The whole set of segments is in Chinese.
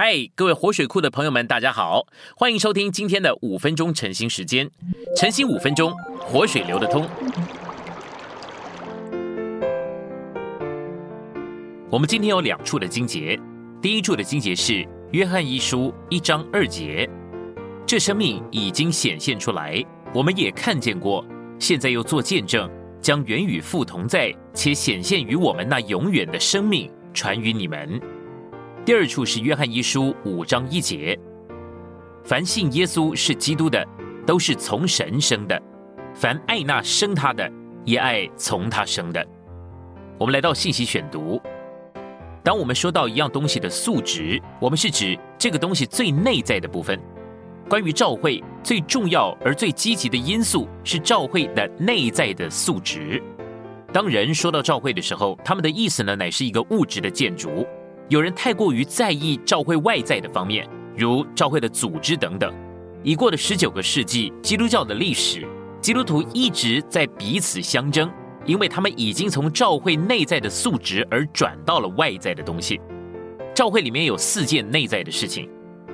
嗨，各位活水库的朋友们，大家好，欢迎收听今天的五分钟晨兴时间。晨兴五分钟，活水流得通。我们今天有两处的经节，第一处的经节是约翰一书一章二节，这生命已经显现出来，我们也看见过，现在又做见证，将原与父同在，且显现于我们那永远的生命传于你们。第二处是约翰一书五章一节，凡信耶稣是基督的，都是从神生的；凡爱那生他的，也爱从他生的。我们来到信息选读，当我们说到一样东西的素质，我们是指这个东西最内在的部分。关于照会最重要而最积极的因素是照会的内在的素质。当人说到照会的时候，他们的意思呢，乃是一个物质的建筑。有人太过于在意教会外在的方面，如教会的组织等等。已过了十九个世纪，基督教的历史，基督徒一直在彼此相争，因为他们已经从教会内在的素质而转到了外在的东西。教会里面有四件内在的事情，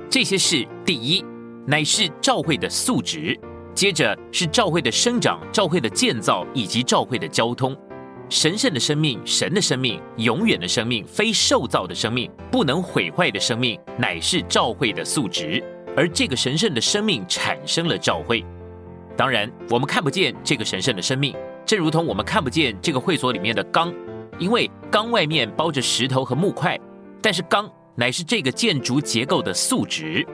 这些事：第一，乃是教会的素质；接着是教会的生长、教会的建造以及教会的交通。神圣的生命，神的生命，永远的生命，非受造的生命，不能毁坏的生命，乃是召会的素质。而这个神圣的生命产生了召会。当然，我们看不见这个神圣的生命，正如同我们看不见这个会所里面的钢，因为钢外面包着石头和木块。但是钢乃是这个建筑结构的素质。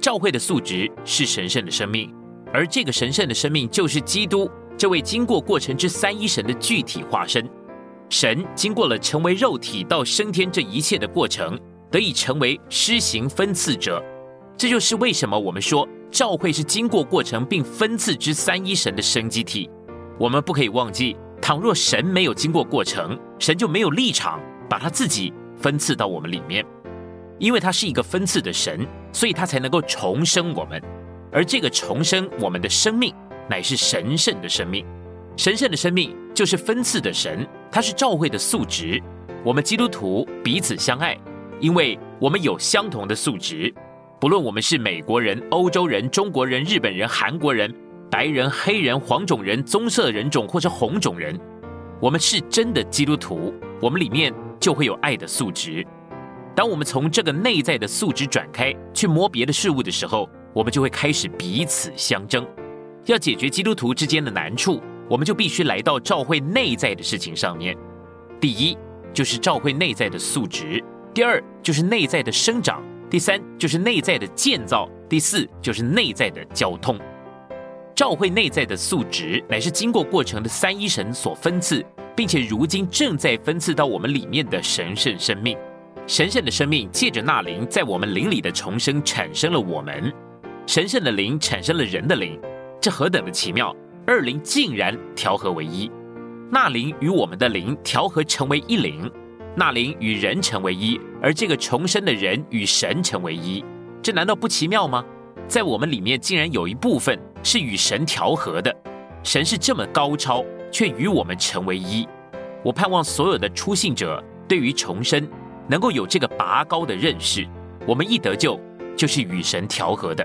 召会的素质是神圣的生命，而这个神圣的生命就是基督。这位经过过程之三一神的具体化身，神经过了成为肉体到升天这一切的过程，得以成为施行分赐者。这就是为什么我们说教会是经过过程并分赐之三一神的生机体。我们不可以忘记，倘若神没有经过过程，神就没有立场把他自己分赐到我们里面，因为他是一个分赐的神，所以他才能够重生我们，而这个重生我们的生命。乃是神圣的生命，神圣的生命就是分赐的神，它是召会的素质。我们基督徒彼此相爱，因为我们有相同的素质。不论我们是美国人、欧洲人、中国人、日本人、韩国人、白人、黑人、黄种人、棕色人种或是红种人，我们是真的基督徒，我们里面就会有爱的素质。当我们从这个内在的素质转开去摸别的事物的时候，我们就会开始彼此相争。要解决基督徒之间的难处，我们就必须来到教会内在的事情上面。第一，就是教会内在的素质；第二，就是内在的生长；第三，就是内在的建造；第四，就是内在的交通。教会内在的素质，乃是经过过程的三一神所分赐，并且如今正在分赐到我们里面的神圣生命。神圣的生命借着那灵在我们灵里的重生，产生了我们。神圣的灵产生了人的灵。这何等的奇妙！二灵竟然调和为一，那灵与我们的灵调和成为一灵，那灵与人成为一，而这个重生的人与神成为一，这难道不奇妙吗？在我们里面竟然有一部分是与神调和的，神是这么高超，却与我们成为一。我盼望所有的初信者对于重生能够有这个拔高的认识，我们一得救就是与神调和的。